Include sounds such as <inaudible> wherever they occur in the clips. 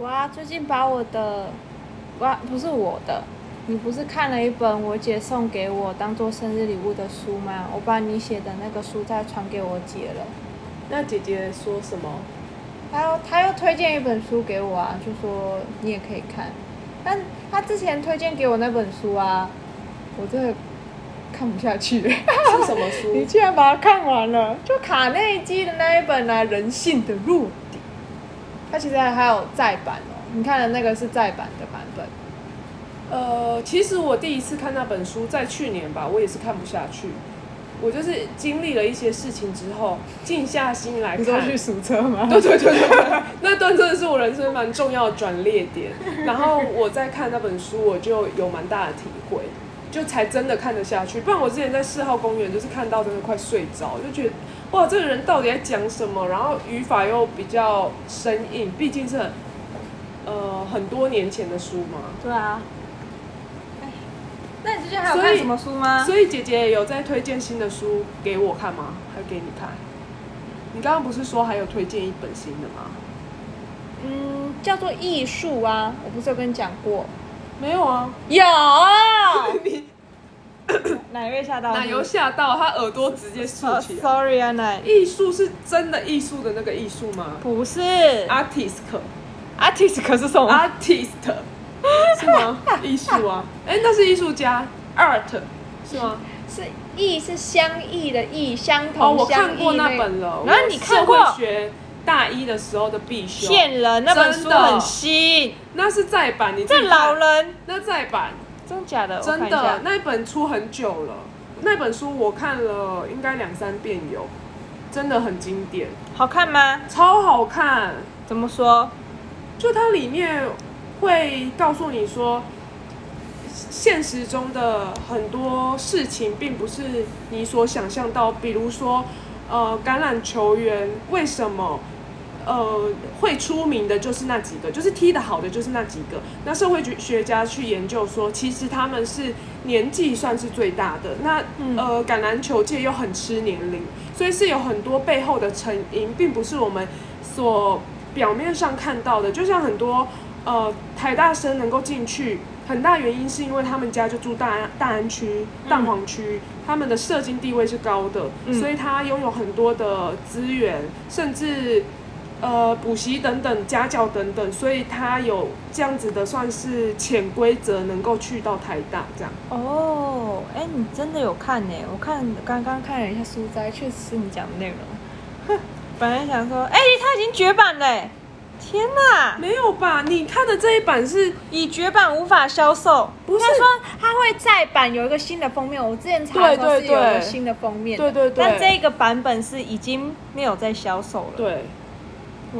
哇，最近把我的，哇，不是我的，你不是看了一本我姐送给我当做生日礼物的书吗？我把你写的那个书再传给我姐了。那姐姐说什么？她又她又推荐一本书给我啊，就说你也可以看。但她之前推荐给我那本书啊，我真的看不下去。是什么书？<laughs> 你竟然把它看完了？就卡内基的那一本啊，《人性的弱点》。它其实还还有再版哦，你看的那个是再版的版本。呃，其实我第一次看那本书在去年吧，我也是看不下去。我就是经历了一些事情之后，静下心来看。去数车吗？<laughs> 对对对对对，<laughs> 那段真的是我人生蛮重要的转捩点。然后我在看那本书，我就有蛮大的体会，就才真的看得下去。不然我之前在四号公园就是看到真的快睡着，就觉得哇，这个人到底在讲什么？然后语法又比较生硬，毕竟是很呃很多年前的书嘛。<laughs> 对啊。那你之前还有看什么书吗？所以姐姐有在推荐新的书给我看吗？还给你看？你刚刚不是说还有推荐一本新的吗？嗯，叫做艺术啊，我不是有跟你讲过？没有啊。有。你奶被吓到？奶油吓到，他耳朵直接竖起。Sorry 啊，奶。艺术是真的艺术的那个艺术吗？不是。Artist。Artist 是什么？Artist。是吗？艺术啊，哎，那是艺术家，art 是吗？是异是相异的异，相同。哦，我看过那本了。然后你看过学大一的时候的必修。骗人，那本书很新。那是再版，你这老人。那再版，真假的？真的，那本出很久了。那本书我看了应该两三遍有，真的很经典。好看吗？超好看。怎么说？就它里面。会告诉你说，现实中的很多事情并不是你所想象到。比如说，呃，橄榄球员为什么呃会出名的，就是那几个，就是踢得好的就是那几个。那社会学家去研究说，其实他们是年纪算是最大的。那呃，橄榄球界又很吃年龄，所以是有很多背后的成因，并不是我们所表面上看到的。就像很多。呃，台大生能够进去，很大原因是因为他们家就住大安大安区、蛋黄区，他们的社经地位是高的，所以他拥有很多的资源，甚至呃补习等等、家教等等，所以他有这样子的算是潜规则，能够去到台大这样。哦，哎，你真的有看呢？我看刚刚看了一下书斋，确实是你讲的内容。哼，<laughs> 本来想说，哎，他已经绝版了。天呐，没有吧？你看的这一版是已绝版无法销售，不是说它会再版有一个新的封面。我之前查的是有个新的封面，对对对，但这个版本是已经没有在销售了。对，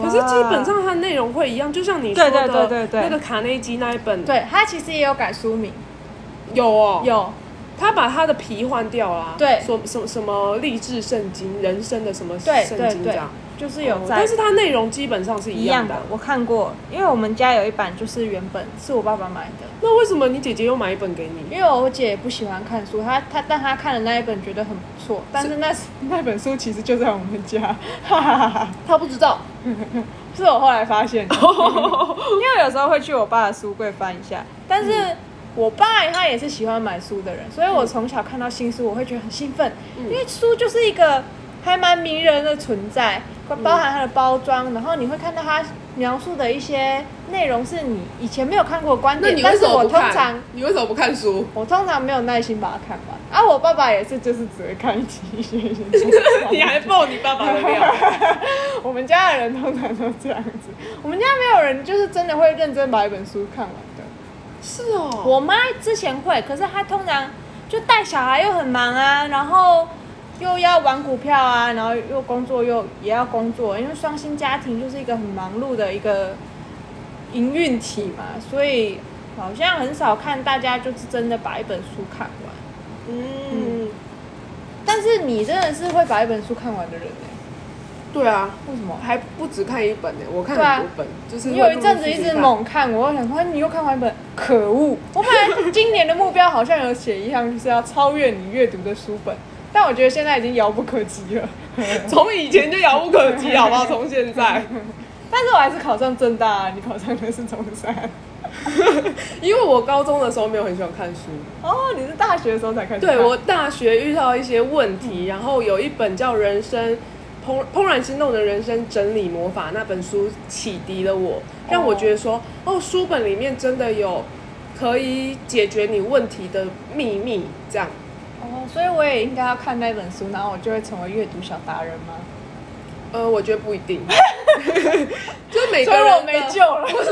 可是基本上它内容会一样，就像你说的那个卡内基那一本，对，它其实也有改书名，有哦，有，他把他的皮换掉了，对，说什么什么励志圣经、人生的什么圣经这样。就是有，但是它内容基本上是一样的。我看过，因为我们家有一版，就是原本是我爸爸买的。那为什么你姐姐又买一本给你？因为我姐不喜欢看书，她她但她看的那一本觉得很不错，但是那那本书其实就在我们家，哈哈哈她不知道，<laughs> 是我后来发现。<laughs> 因为有时候会去我爸的书柜翻一下，但是我爸他也是喜欢买书的人，所以我从小看到新书，我会觉得很兴奋，因为书就是一个还蛮迷人的存在。包含它的包装，然后你会看到它描述的一些内容是你以前没有看过观点。但是我通常你为什么不看书？我通常没有耐心把它看完。啊，我爸爸也是，就是只会看一集一些一些。<laughs> 你还爆你爸爸的料？<laughs> 我们家的人通常都这样子。我们家没有人就是真的会认真把一本书看完的。是哦。我妈之前会，可是她通常就带小孩又很忙啊，然后。又要玩股票啊，然后又工作又也要工作，因为双薪家庭就是一个很忙碌的一个营运体嘛，所以好像很少看大家就是真的把一本书看完。嗯，但是你真的是会把一本书看完的人呢？对啊，为什么还不止看一本呢？我看很多本，就是你有一阵子一直猛看，我想说你又看完一本，可恶！我本来今年的目标好像有写一项，就是要超越你阅读的书本。但我觉得现在已经遥不可及了，<laughs> 从以前就遥不可及，好不好？从现在，<laughs> 但是我还是考上正大、啊，你考上的是中山。<laughs> 因为我高中的时候没有很喜欢看书。哦，你是大学的时候才开始看？对我大学遇到一些问题，然后有一本叫《人生怦怦然心动的人生整理魔法》那本书启迪了我，让我觉得说，哦，书本里面真的有可以解决你问题的秘密，这样。哦，所以我也应该要看那本书，然后我就会成为阅读小达人吗？呃，我觉得不一定，<laughs> 就是每个人我没救了。不是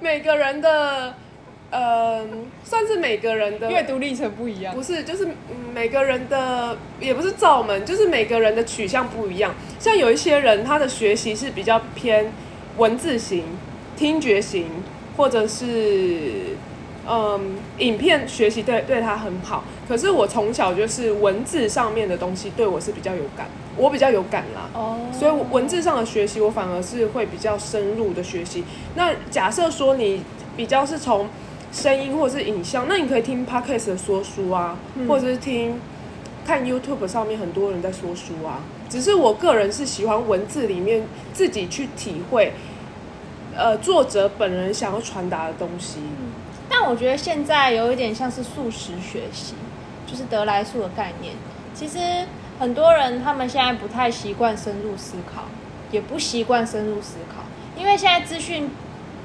每个人的，呃，算是每个人的阅读历程不一样不。是，就是、嗯、每个人的也不是罩门，就是每个人的取向不一样。像有一些人，他的学习是比较偏文字型、听觉型，或者是嗯影片学习对对他很好。可是我从小就是文字上面的东西对我是比较有感，我比较有感啦。哦所以文字上的学习，我反而是会比较深入的学习。那假设说你比较是从声音或者是影像，那你可以听 podcast 的说书啊，或者是听看 YouTube 上面很多人在说书啊。只是我个人是喜欢文字里面自己去体会，呃，作者本人想要传达的东西。但我觉得现在有一点像是素食学习，就是得来速的概念。其实很多人他们现在不太习惯深入思考，也不习惯深入思考，因为现在资讯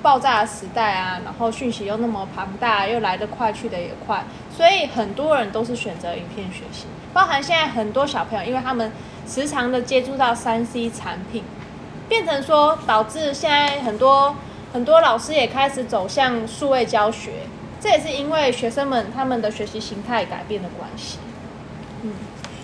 爆炸的时代啊，然后讯息又那么庞大，又来得快去得也快，所以很多人都是选择影片学习。包含现在很多小朋友，因为他们时常的接触到三 C 产品，变成说导致现在很多很多老师也开始走向数位教学，这也是因为学生们他们的学习形态改变的关系。嗯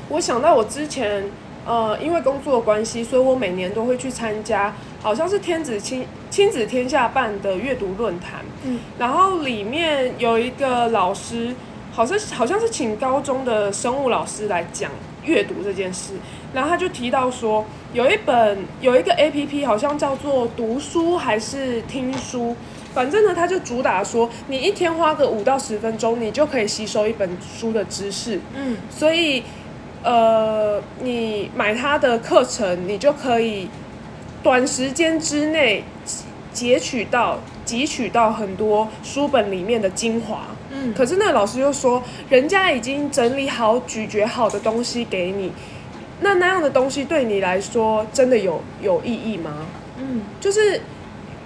我想到我之前，呃，因为工作的关系，所以我每年都会去参加，好像是天子亲亲子天下办的阅读论坛。嗯，然后里面有一个老师，好像好像是请高中的生物老师来讲阅读这件事。然后他就提到说，有一本有一个 A P P，好像叫做读书还是听书。反正呢，他就主打说，你一天花个五到十分钟，你就可以吸收一本书的知识。嗯，所以，呃，你买他的课程，你就可以短时间之内截取到、汲取到很多书本里面的精华。嗯可是那个老师又说，人家已经整理好、咀嚼好的东西给你，那那样的东西对你来说真的有有意义吗？嗯，就是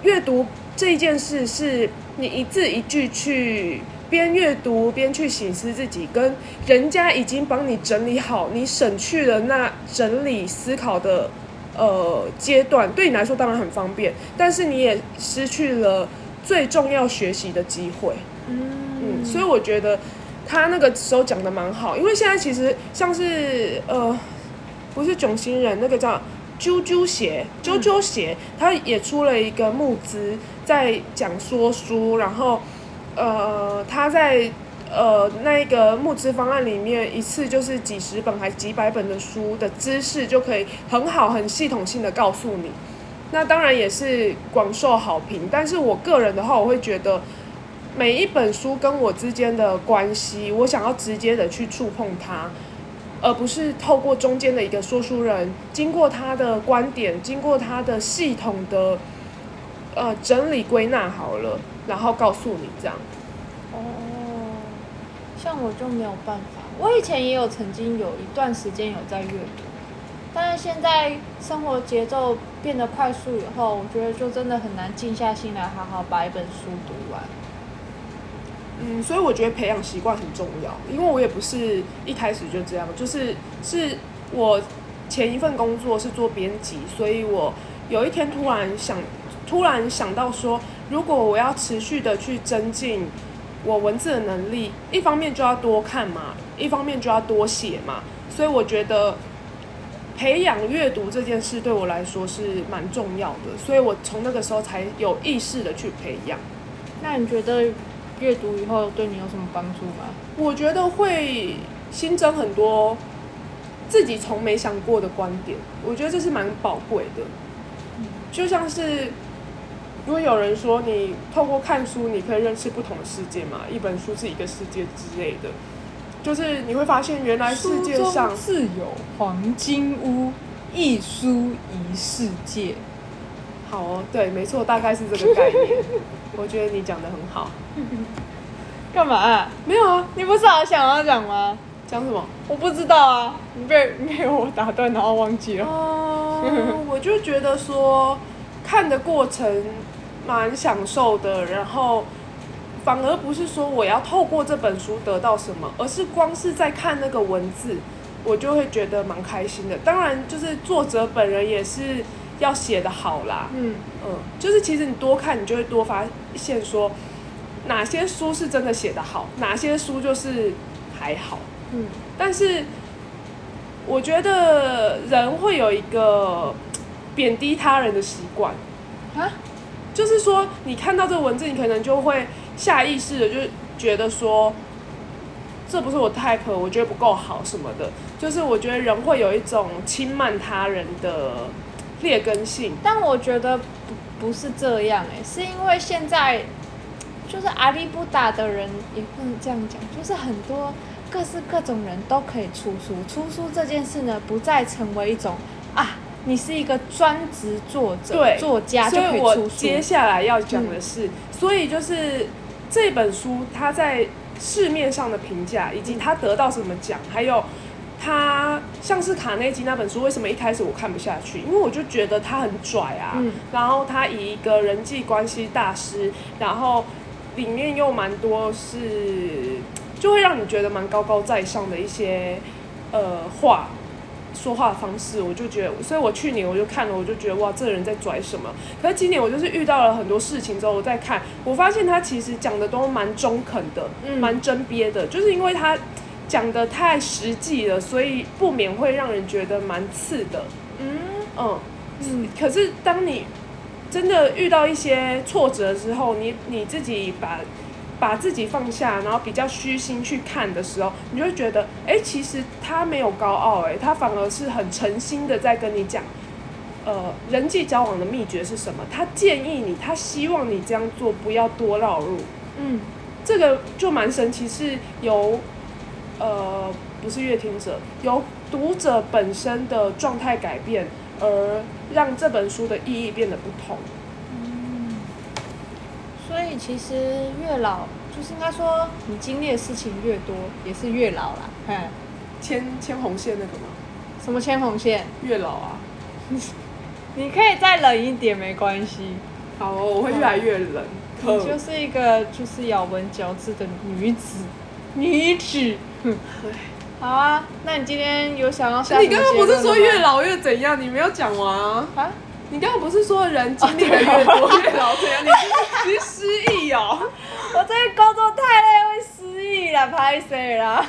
阅读这一件事，是你一字一句去边阅读边去醒思自己，跟人家已经帮你整理好，你省去了那整理思考的呃阶段，对你来说当然很方便，但是你也失去了最重要学习的机会。嗯，所以我觉得他那个时候讲的蛮好，因为现在其实像是呃，不是囧星人那个叫啾啾鞋，啾啾鞋，他也出了一个募资，在讲说书，然后呃，他在呃那个募资方案里面，一次就是几十本还几百本的书的知识，就可以很好很系统性的告诉你。那当然也是广受好评，但是我个人的话，我会觉得每一本书跟我之间的关系，我想要直接的去触碰它，而不是透过中间的一个说书人，经过他的观点，经过他的系统的呃整理归纳好了，然后告诉你这样。哦，像我就没有办法。我以前也有曾经有一段时间有在阅读，但是现在生活节奏变得快速以后，我觉得就真的很难静下心来好好把一本书读完。嗯，所以我觉得培养习惯很重要，因为我也不是一开始就这样，就是是我前一份工作是做编辑，所以我有一天突然想，突然想到说，如果我要持续的去增进我文字的能力，一方面就要多看嘛，一方面就要多写嘛，所以我觉得培养阅读这件事对我来说是蛮重要的，所以我从那个时候才有意识的去培养。那你觉得阅读以后对你有什么帮助吗？我觉得会新增很多自己从没想过的观点，我觉得这是蛮宝贵的。就像是如果有人说你透过看书你可以认识不同的世界嘛，一本书是一个世界之类的，就是你会发现原来世界上自有黄金屋，一书一世界。好哦，对，没错，大概是这个概念。我觉得你讲的很好。<laughs> 干嘛啊、没有啊，你不是好想要讲吗？讲什么？我不知道啊，你被 <laughs> 被我打断，然后忘记了。哦，我就觉得说看的过程蛮享受的，然后反而不是说我要透过这本书得到什么，而是光是在看那个文字，我就会觉得蛮开心的。当然，就是作者本人也是要写的好啦，嗯，嗯，就是其实你多看，你就会多发现说哪些书是真的写的好，哪些书就是还好。嗯，但是我觉得人会有一个贬低他人的习惯，啊，就是说你看到这个文字，你可能就会下意识的就觉得说。这不是我 type，我觉得不够好什么的，就是我觉得人会有一种轻慢他人的劣根性。但我觉得不不是这样哎、是因为现在就是阿里不达的人也不能这样讲，就是很多各式各种人都可以出书。出书这件事呢，不再成为一种啊，你是一个专职作者、对作家就所以我。接下来要讲的是，所以就是这本书它在市面上的评价，以及它得到什么奖，还有它像是卡内基那本书，为什么一开始我看不下去？因为我就觉得他很拽啊，嗯然后他以一个人际关系大师，然后里面又蛮多是就会让你觉得蛮高高在上的一些呃话。说话的方式，我就觉得，所以我去年我就看了，我就觉得哇，这个人在拽什么？可是今年我就是遇到了很多事情之后，我再看，我发现他其实讲的都蛮中肯的，嗯蛮真憋的，就是因为他讲的太实际了，所以不免会让人觉得蛮刺的。嗯嗯，嗯可是当你真的遇到一些挫折之后，你你自己把把自己放下，然后比较虚心去看的时候，你就会觉得，哎、其实他没有高傲、哎，他反而是很诚心的在跟你讲，呃，人际交往的秘诀是什么？他建议你，他希望你这样做，不要多绕路。嗯这个就蛮神奇，是由呃不是阅听者，由读者本身的状态改变，而让这本书的意义变得不同。其实越老，就是应该说你经历的事情越多，也是越老啦。嗯，牵牵红线那个吗？什么牵红线？越老啊，<laughs> 你可以再冷一点，没关系。好哦，我会越来越冷。你就是一个就是咬文嚼字的女子，女子。哼好啊，那你今天有想要下你刚刚不是说越老越怎样？你没有讲完啊？啊？你刚刚不是说人经历的越多越老怎样？你是失忆哦？<laughs> 我最近工作太累，会失忆啦，拍谁啦？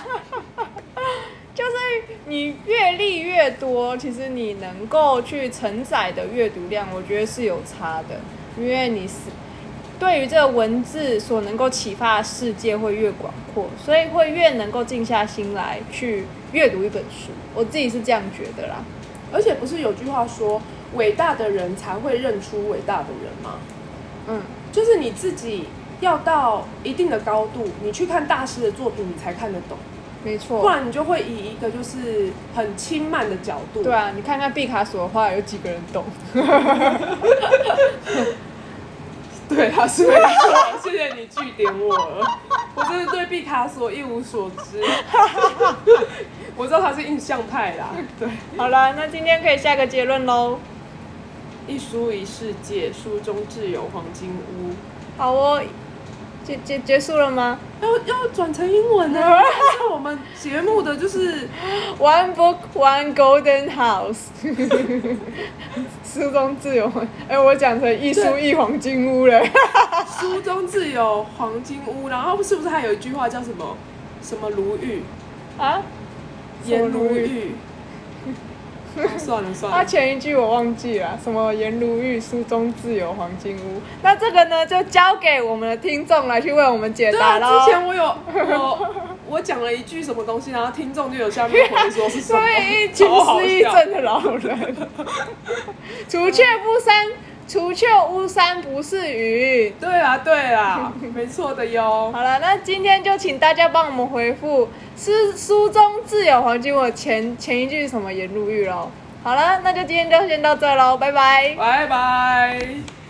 <laughs> 就是你阅历越多，其实你能够去承载的阅读量，我觉得是有差的，因为你是对于这个文字所能够启发的世界会越广阔，所以会越能够静下心来去阅读一本书。我自己是这样觉得啦。而且不是有句话说，伟大的人才会认出伟大的人吗？嗯，就是你自己要到一定的高度，你去看大师的作品，你才看得懂，没错。不然你就会以一个就是很轻慢的角度。对啊，你看看毕卡索的话，有几个人懂？<laughs> 对他，是没错。谢谢你据点我了，我真的对毕卡索一无所知。<laughs> 我知道他是印象派啦。对，好了，那今天可以下个结论喽。一书一世界，书中自有黄金屋。好哦，结结结束了吗要要转成英文呢？<laughs> 是我们节目的就是？One book, one golden house。<laughs> 书中自有黄，哎、我讲成一书一黄金屋了。书中自有黄金屋，然后是不是还有一句话叫什么什么如玉，啊？颜如玉玉？哦算了他，前一句我忘记了，什么颜如玉，书中自有黄金屋。那这个呢，就交给我们的听众来去为我们解对啊，答喽。之前我有我 <laughs> 我讲了一句什么东西，然后听众就有下面回说是什么，所以一群失忆症的老人，<laughs> 除却不三，除却巫山不是云。对啦对啦，<laughs> 没错的哟。好了，那今天就请大家帮我们回复“诗书中自有黄金屋”前前一句是什么颜如玉喽？好了，那就今天就先到这喽，拜拜。拜拜。